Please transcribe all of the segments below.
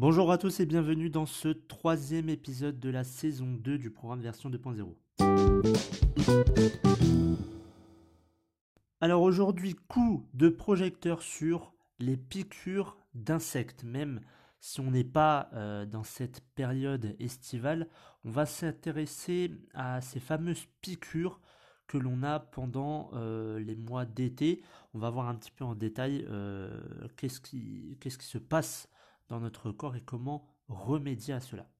Bonjour à tous et bienvenue dans ce troisième épisode de la saison 2 du programme version 2.0. Alors aujourd'hui, coup de projecteur sur les piqûres d'insectes. Même si on n'est pas euh, dans cette période estivale, on va s'intéresser à ces fameuses piqûres que l'on a pendant euh, les mois d'été. On va voir un petit peu en détail euh, qu'est-ce qui, qu'est-ce qui se passe dans notre corps et comment remédier à cela.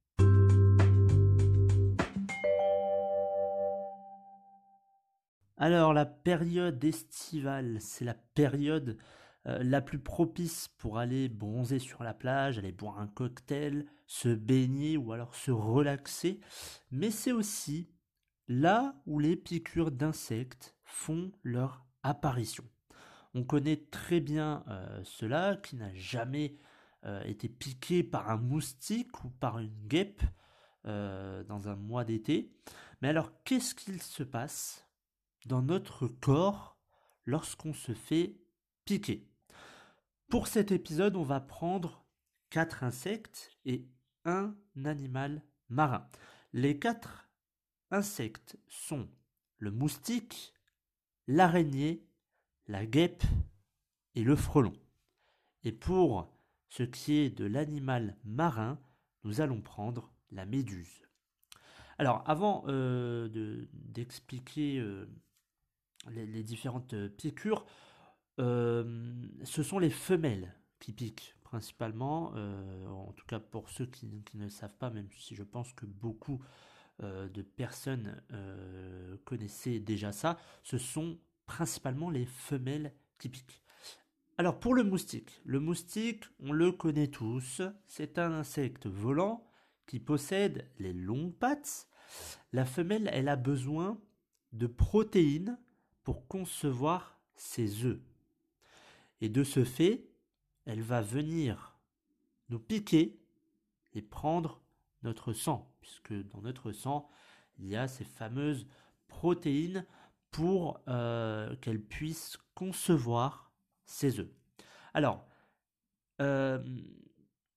Alors la période estivale, c'est la période euh, la plus propice pour aller bronzer sur la plage, aller boire un cocktail, se baigner ou alors se relaxer, mais c'est aussi là où les piqûres d'insectes font leur apparition. On connaît très bien euh, cela, qui n'a jamais euh, été piqué par un moustique ou par une guêpe euh, dans un mois d'été. Mais alors, qu'est-ce qu'il se passe dans notre corps lorsqu'on se fait piquer? Pour cet épisode, on va prendre quatre insectes et un animal marin. Les quatre insectes sont le moustique, l'araignée, la guêpe et le frelon. Et pour ce qui est de l'animal marin, nous allons prendre la méduse. Alors, avant euh, d'expliquer euh, les, différentes piqûres, euh, ce sont les femelles qui piquent principalement, en tout cas pour ceux qui, ne savent pas, même si je pense que beaucoup de personnes connaissaient déjà ça, ce sont principalement les femelles qui piquent. Alors pour le moustique, le moustique, on le connaît tous, c'est un insecte volant qui possède les longues pattes. La femelle, elle a besoin de protéines pour concevoir ses œufs. Et de ce fait, elle va venir nous piquer et prendre notre sang, puisque dans notre sang, il y a ces fameuses protéines pour euh, qu'elle puisse concevoir ses œufs. Alors, euh,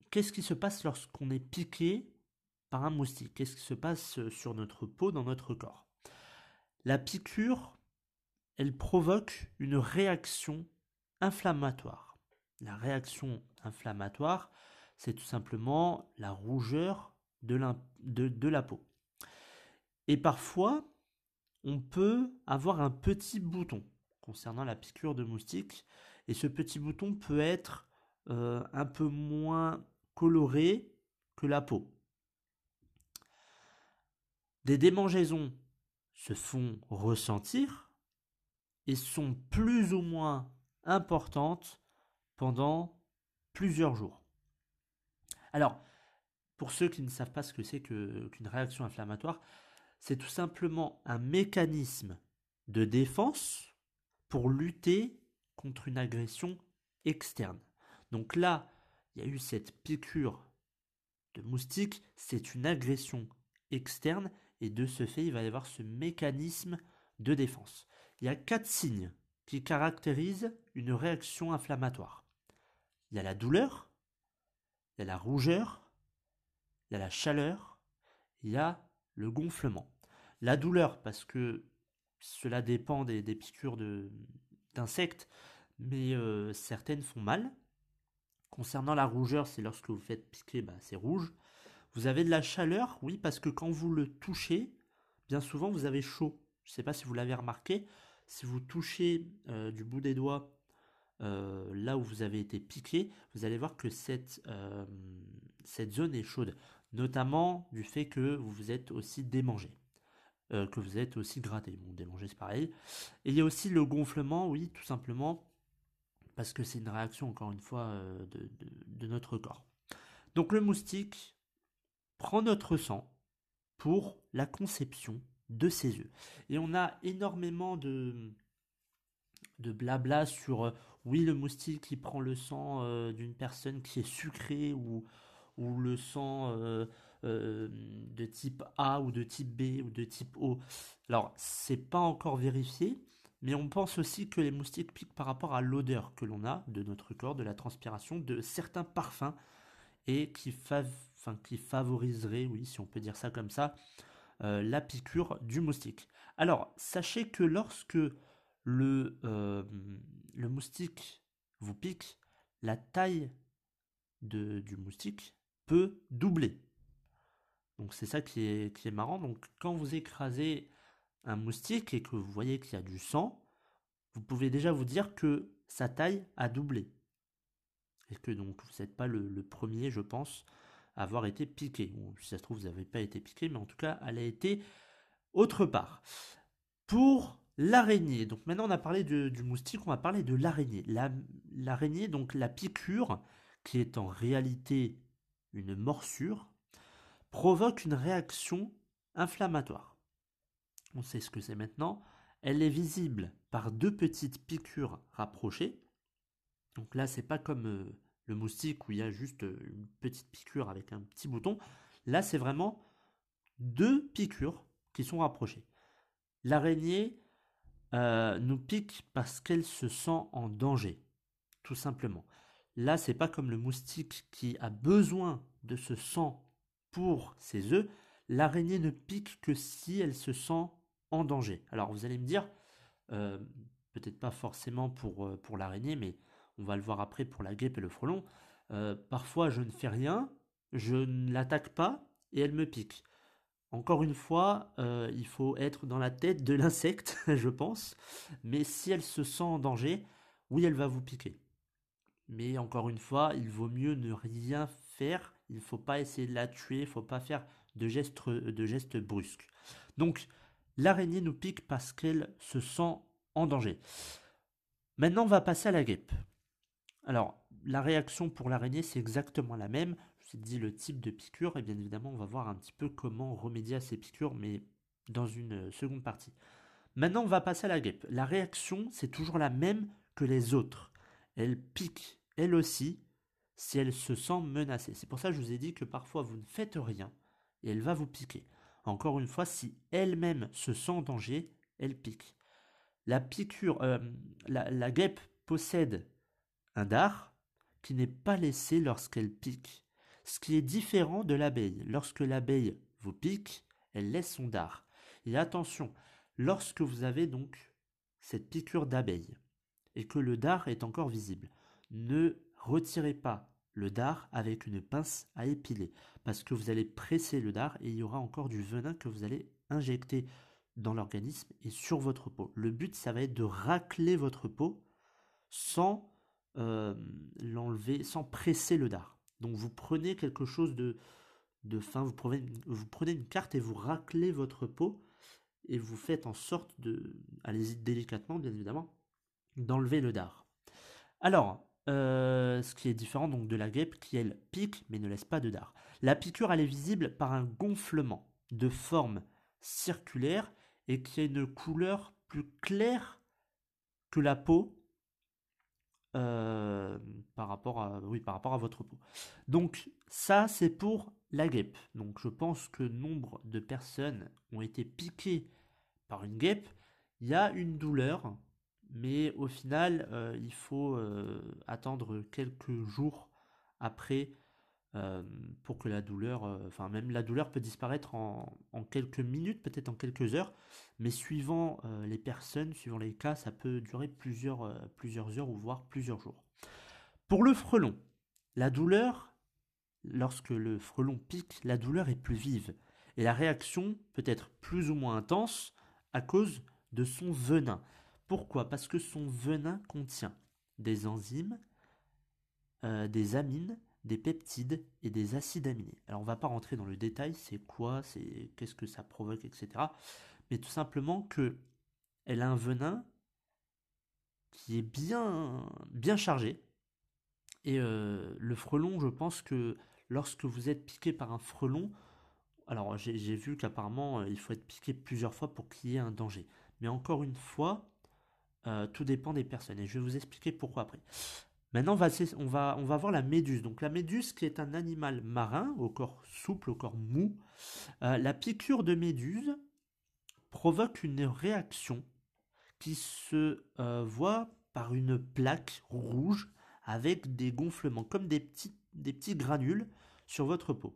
qu'est-ce qui se passe lorsqu'on est piqué par un moustique? Qu'est-ce qui se passe sur notre peau, dans notre corps? La piqûre, elle provoque une réaction inflammatoire. La réaction inflammatoire, c'est tout simplement la rougeur de la peau. Et parfois, on peut avoir un petit bouton concernant la piqûre de moustique et ce petit bouton peut être euh, un peu moins coloré que la peau. Des démangeaisons se font ressentir et sont plus ou moins importantes pendant plusieurs jours. Alors, pour ceux qui ne savent pas ce que c'est qu'une réaction inflammatoire, c'est tout simplement un mécanisme de défense pour lutter contre une agression externe. Donc là, il y a eu cette piqûre de moustique, c'est une agression externe et de ce fait, il va y avoir ce mécanisme de défense. Il y a quatre signes qui caractérisent une réaction inflammatoire. Il y a la douleur, il y a la rougeur, il y a la chaleur, il y a le gonflement. La douleur, parce que cela dépend des, des piqûres d'insectes, mais euh, certaines font mal. Concernant la rougeur, c'est lorsque vous faites piquer, bah, c'est rouge. Vous avez de la chaleur, oui, parce que quand vous le touchez, bien souvent vous avez chaud. Je ne sais pas si vous l'avez remarqué. Si vous touchez euh, du bout des doigts euh, là où vous avez été piqué, vous allez voir que cette, cette zone est chaude, notamment du fait que vous vous êtes aussi démangé. que vous êtes aussi gratté. Bon, démanger, c'est pareil. Et il y a aussi le gonflement, oui, tout simplement, parce que c'est une réaction, encore une fois, euh, de, notre corps. Donc le moustique prend notre sang pour la conception de ses œufs. Et on a énormément de, blabla sur, euh, oui, le moustique, il prend le sang d'une personne qui est sucrée ou, le sang euh, de type A ou de type B ou de type O. Alors, c'est pas encore vérifié, mais on pense aussi que les moustiques piquent par rapport à l'odeur que l'on a de notre corps, de la transpiration, de certains parfums, et qui, favoriseraient, oui, si on peut dire ça comme ça, euh, la piqûre du moustique. Alors, sachez que lorsque le, euh, moustique vous pique, la taille du moustique peut doubler. Donc c'est ça qui est marrant. Donc quand vous écrasez moustique et que vous voyez qu'il y a du sang, vous pouvez déjà vous dire que sa taille a doublé. Et que donc vous n'êtes pas le, premier, je pense, à avoir été piqué. si ça se trouve, vous n'avez pas été piqué, mais en tout cas, elle a été autre part. Pour l'araignée, donc maintenant on a parlé du moustique, on va parler de l'araignée. L'araignée, donc la piqûre, qui est en réalité une morsure, provoque une réaction inflammatoire. On sait ce que c'est maintenant. Elle est visible par deux petites piqûres rapprochées. Donc là, c'est pas comme euh, le moustique où il y a juste euh, une petite piqûre avec un petit bouton. Là, c'est vraiment deux piqûres qui sont rapprochées. L'araignée euh, nous pique parce qu'elle se sent en danger, tout simplement. Là, c'est pas comme le moustique qui a besoin de ce sang pour ses œufs, l'araignée ne pique que si elle se sent en danger. Alors vous allez me dire, euh, peut-être pas forcément pour, euh, pour l'araignée, mais on va le voir après pour la guêpe et le frelon. Euh, parfois je ne fais rien, je ne l'attaque pas et elle me pique. Encore une fois, il faut être dans la tête de l'insecte, je pense. Mais si elle se sent en danger, oui, elle va vous piquer. Mais encore une fois, il vaut mieux ne rien faire il faut pas essayer de la tuer, il faut pas faire de gestes, de gestes brusques. Donc, l'araignée nous pique parce qu'elle se sent en danger. Maintenant, on va passer à la guêpe. Alors, la réaction pour l'araignée, c'est exactement la même. Je vous ai dit le type de piqûre, et bien évidemment, on va voir un petit peu comment remédier à ces piqûres, mais dans une seconde partie. Maintenant, on va passer à la guêpe. La réaction, c'est toujours la même que les autres. Elle pique, elle aussi, si elle se sent menacée. C'est pour ça que je vous ai dit que parfois vous ne faites rien et elle va vous piquer. Encore une fois, si elle-même se sent en danger, elle pique. La piqûre, euh, la, guêpe possède un dard qui n'est pas laissé lorsqu'elle pique. Ce qui est différent de l'abeille. Lorsque l'abeille vous pique, elle laisse son dard. Et attention, lorsque vous avez donc cette piqûre d'abeille et que le dard est encore visible, ne retirez pas le dard avec une pince à épiler parce que vous allez presser le dard et il y aura encore du venin que vous allez injecter dans l'organisme et sur votre peau. Le but, ça va être de racler votre peau sans euh, l'enlever, sans presser le dard. Donc vous prenez quelque chose de, fin, vous prenez, vous prenez une carte et vous raclez votre peau et vous faites en sorte de, allez-y délicatement bien évidemment, d'enlever le dard. Alors, euh, ce qui est différent donc de la guêpe qui elle pique mais ne laisse pas de dard. La piqûre elle est visible par un gonflement de forme circulaire et qui a une couleur plus claire que la peau euh, par rapport à oui par rapport à votre peau. Donc ça c'est pour la guêpe. Donc je pense que nombre de personnes ont été piquées par une guêpe. Il y a une douleur mais au final, euh, il faut euh, attendre quelques jours après euh, pour que la douleur, enfin même la douleur peut disparaître en, quelques minutes, peut-être en quelques heures, mais suivant les personnes, suivant les cas, ça peut durer plusieurs, plusieurs heures ou voire plusieurs jours. Pour le frelon, la douleur, lorsque le frelon pique, la douleur est plus vive et la réaction peut être plus ou moins intense à cause de son venin. Pourquoi? Parce que son venin contient des enzymes, euh, des amines, des peptides et des acides aminés. Alors on va pas rentrer dans le détail, c'est quoi, c'est qu'est-ce que ça provoque, etc. mais tout simplement que elle a un venin qui est bien, bien chargé. Et euh, le frelon, je pense que lorsque vous êtes piqué par un frelon, alors j'ai vu qu'apparemment euh, il faut être piqué plusieurs fois pour qu'il y ait un danger. Mais encore une fois, euh, tout dépend des personnes. Et je vais vous expliquer pourquoi après. Maintenant, on va, on, va, voir la méduse. Donc la méduse qui est un animal marin, au corps souple, au corps mou. la piqûre de méduse provoque une réaction qui se euh, voit par une plaque rouge avec des gonflements, comme des petits, des petits granules sur votre peau.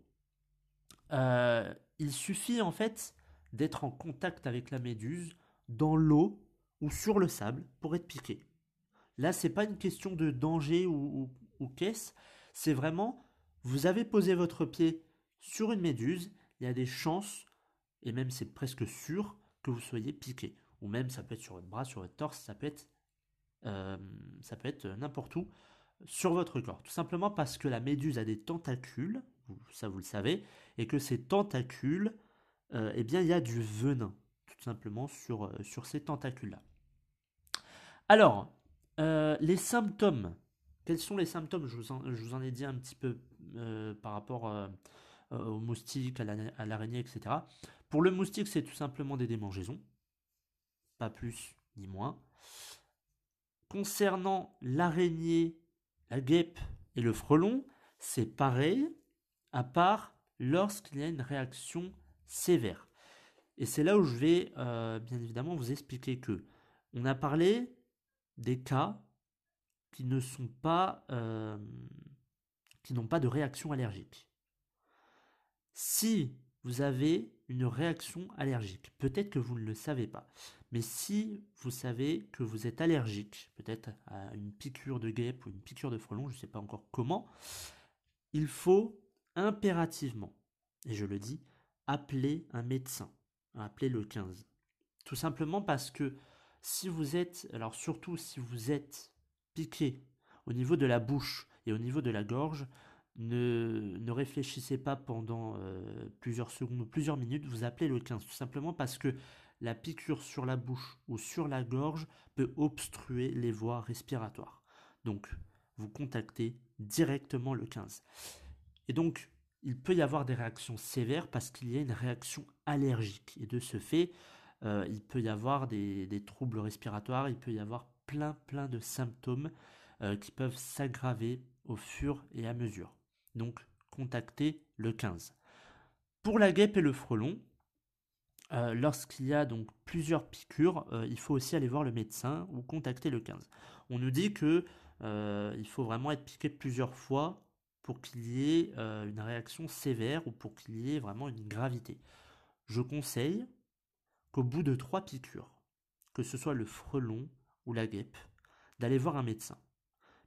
Euh, il suffit en fait d'être en contact avec la méduse dans l'eau ou sur le sable pour être piqué. Là, c'est pas une question de danger ou, ou qu'est-ce, c'est vraiment vous avez posé votre pied sur une méduse, il y a des chances, et même c'est presque sûr, que vous soyez piqué ou même ça peut être sur votre bras, sur votre torse, ça peut être, euh, ça peut être n'importe où sur votre corps. Tout simplement parce que la méduse a des tentacules, ça vous le savez, et que ces tentacules, euh, eh bien il y a du venin, tout simplement sur, euh, sur ces tentacules-là. Alors, les symptômes. Quels sont les symptômes? Je vous, en, ai dit un petit peu par rapport aux moustiques, à l'araignée, etc. Pour le moustique, c'est tout simplement des démangeaisons pas plus ni moins. Concernant l'araignée, la guêpe et le frelon, c'est pareil, à part lorsqu'il y a une réaction sévère. Et c'est là où je vais euh, bien évidemment vous expliquer que on a parlé des cas qui ne sont pas euh, qui n'ont pas de réaction allergique. Si vous avez une réaction allergique, peut-être que vous ne le savez pas, mais si vous savez que vous êtes allergique, peut-être à une piqûre de guêpe ou une piqûre de frelon, je ne sais pas encore comment, il faut impérativement, et je le dis, appeler un médecin, appeler le 15. Tout simplement parce que si vous êtes, alors surtout si vous êtes piqué au niveau de la bouche et au niveau de la gorge, ne, ne réfléchissez pas pendant euh, plusieurs secondes ou plusieurs minutes, vous appelez le 15, tout simplement parce que la piqûre sur la bouche ou sur la gorge peut obstruer les voies respiratoires. Donc, vous contactez directement le 15. Et donc, il peut y avoir des réactions sévères parce qu'il y a une réaction allergique. Et de ce fait, euh, il peut y avoir des, troubles respiratoires, il peut y avoir plein, plein de symptômes euh, qui peuvent s'aggraver au fur et à mesure. Donc, contactez le 15. Pour la guêpe et le frelon, euh, lorsqu'il y a donc plusieurs piqûres, il faut aussi aller voir le médecin ou contacter le 15. On nous dit que il faut vraiment être piqué plusieurs fois pour qu'il y ait une réaction sévère ou pour qu'il y ait vraiment une gravité. Je conseille qu'au bout de trois piqûres, que ce soit le frelon ou la guêpe, d'aller voir un médecin.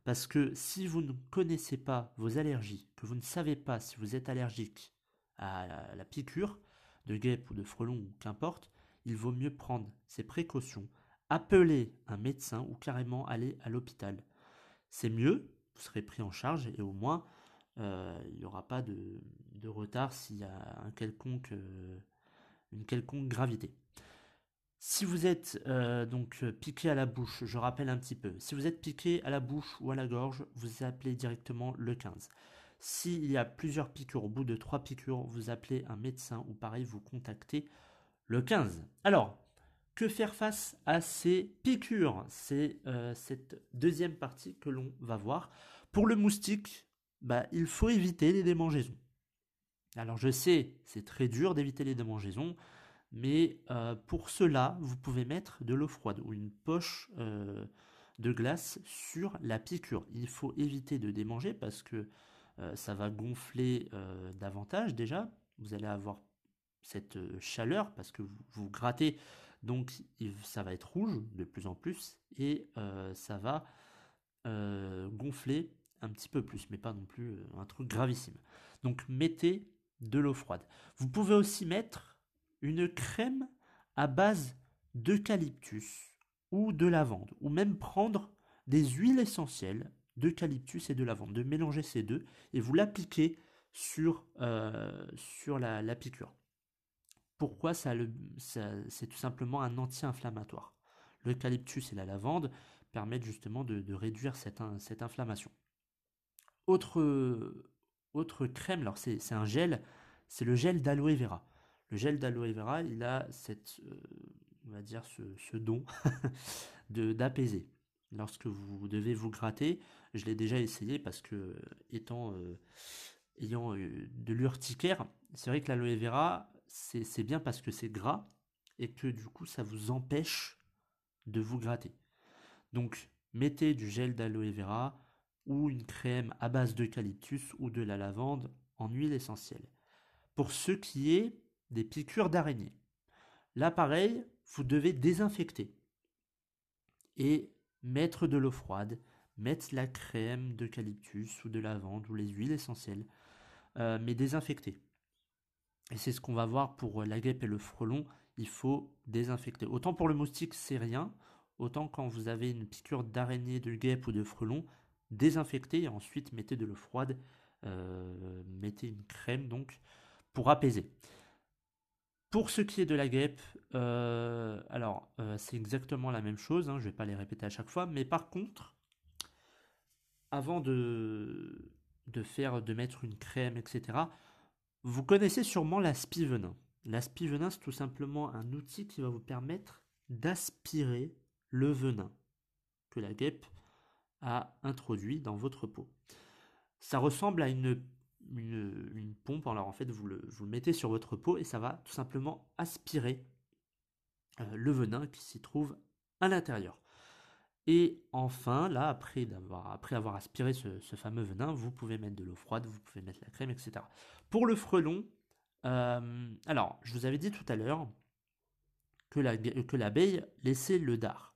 Parce que si vous ne connaissez pas vos allergies, que vous ne savez pas si vous êtes allergique à la piqûre, de guêpe ou de frelon ou qu'importe, il vaut mieux prendre ses précautions, appeler un médecin ou carrément aller à l'hôpital. C'est mieux, vous serez pris en charge et au moins euh, il n'y aura pas de, retard s'il y a un quelconque, euh, une quelconque gravité. Si vous êtes euh, donc piqué à la bouche, je rappelle un petit peu, si vous êtes piqué à la bouche ou à la gorge, vous appelez directement le 15. S'il y a plusieurs piqûres, au bout de trois piqûres, vous appelez un médecin ou pareil, vous contactez le 15. Alors, que faire face à ces piqûres? C'est cette deuxième partie que l'on va voir. Pour le moustique, bah, il faut éviter les démangeaisons. Alors je sais, c'est très dur d'éviter les démangeaisons, mais euh, pour cela, vous pouvez mettre de l'eau froide ou une poche euh, de glace sur la piqûre. Il faut éviter de démanger parce que euh, ça va gonfler davantage déjà. Vous allez avoir cette chaleur parce que vous, grattez, donc ça va être rouge de plus en plus et ça va gonfler un petit peu plus, mais pas non plus un truc gravissime. Donc mettez de l'eau froide. Vous pouvez aussi mettre une crème à base d'eucalyptus ou de lavande, ou même prendre des huiles essentielles d'eucalyptus et de lavande, de mélanger ces deux et vous l'appliquez sur, euh, la, piqûre. pourquoi ça, c'est tout simplement un anti-inflammatoire. L'eucalyptus et la lavande permettent justement de, réduire cette, inflammation. Autre, autre crème, alors c'est un gel, c'est le gel d'aloe vera. Le gel d'aloe vera, il a cette, euh, on va dire ce, don d'apaiser. Lorsque vous devez vous gratter, je l'ai déjà essayé parce que étant euh, ayant euh, de l'urticaire, c'est vrai que l'aloe vera, c'est bien parce que c'est gras et que du coup ça vous empêche de vous gratter. Donc mettez du gel d'aloe vera ou une crème à base d'eucalyptus ou de la lavande en huile essentielle. Pour ce qui est des piqûres d'araignée, là pareil, vous devez désinfecter et mettre de l'eau froide, mettre la crème d'eucalyptus ou de lavande ou les huiles essentielles, euh, mais désinfecter. Et c'est ce qu'on va voir pour la guêpe et le frelon, il faut désinfecter. Autant pour le moustique, c'est rien, autant quand vous avez une piqûre d'araignée, de guêpe ou de frelon, désinfectez et ensuite mettez de l'eau froide, euh, mettez une crème donc pour apaiser. Pour ce qui est de la guêpe, euh, alors euh, c'est exactement la même chose, hein, je ne vais pas les répéter à chaque fois, mais par contre, avant de, faire, de mettre une crème, etc., vous connaissez sûrement l'aspi-venin. L'aspi-venin, c'est tout simplement un outil qui va vous permettre d'aspirer le venin que la guêpe introduit dans votre peau. Ça ressemble à une pompe. Alors en fait, vous le, vous mettez sur votre peau et ça va tout simplement aspirer euh, le venin qui s'y trouve à l'intérieur. Et enfin, là, après, avoir, après avoir aspiré ce, fameux venin, vous pouvez mettre de l'eau froide, vous pouvez mettre la crème, etc. Pour le frelon, euh, alors, je vous avais dit tout à l'heure que l'abeille laissait le dard.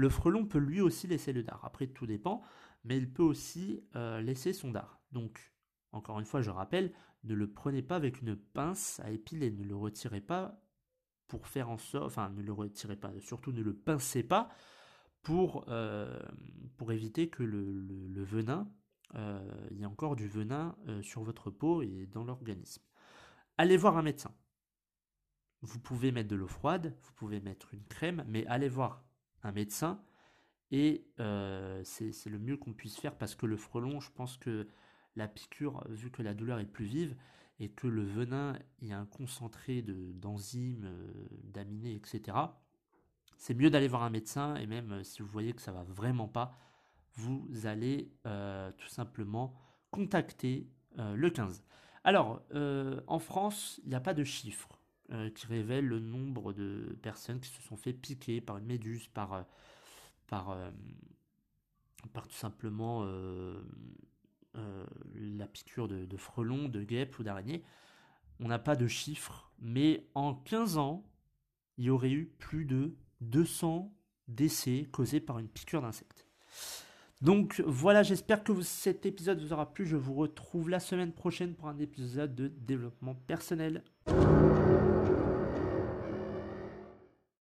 Le frelon peut lui aussi laisser le dard. Après, tout dépend, mais il peut aussi euh, laisser son dard. Donc, encore une fois, je rappelle, ne le prenez pas avec une pince à épiler, ne le retirez pas pour faire en sorte, enfin ne le retirez pas, surtout ne le pincez pas pour, euh, éviter que le, venin, euh, il y ait encore du venin euh, sur votre peau et dans l'organisme. Allez voir un médecin. Vous pouvez mettre de l'eau froide, vous pouvez mettre une crème, mais allez voir un médecin et c'est le mieux qu'on puisse faire parce que le frelon, je pense que la piqûre, vu que la douleur est plus vive et que le venin y a un concentré d'enzymes, euh, d'aminés, etc., c'est mieux d'aller voir un médecin et même euh, si vous voyez que ça va vraiment pas, vous allez euh, tout simplement contacter le 15. Alors, en France, il n'y a pas de chiffres qui révèlent le nombre de personnes qui se sont fait piquer par une méduse, par, par, par tout simplement euh, la piqûre de, frelon, de guêpe ou d'araignée. On n'a pas de chiffres, mais en 15 ans, il y aurait eu plus de 200 décès causés par une piqûre d'insecte. Donc voilà, j'espère que cet épisode vous aura plu. Je vous retrouve la semaine prochaine pour un épisode de développement personnel.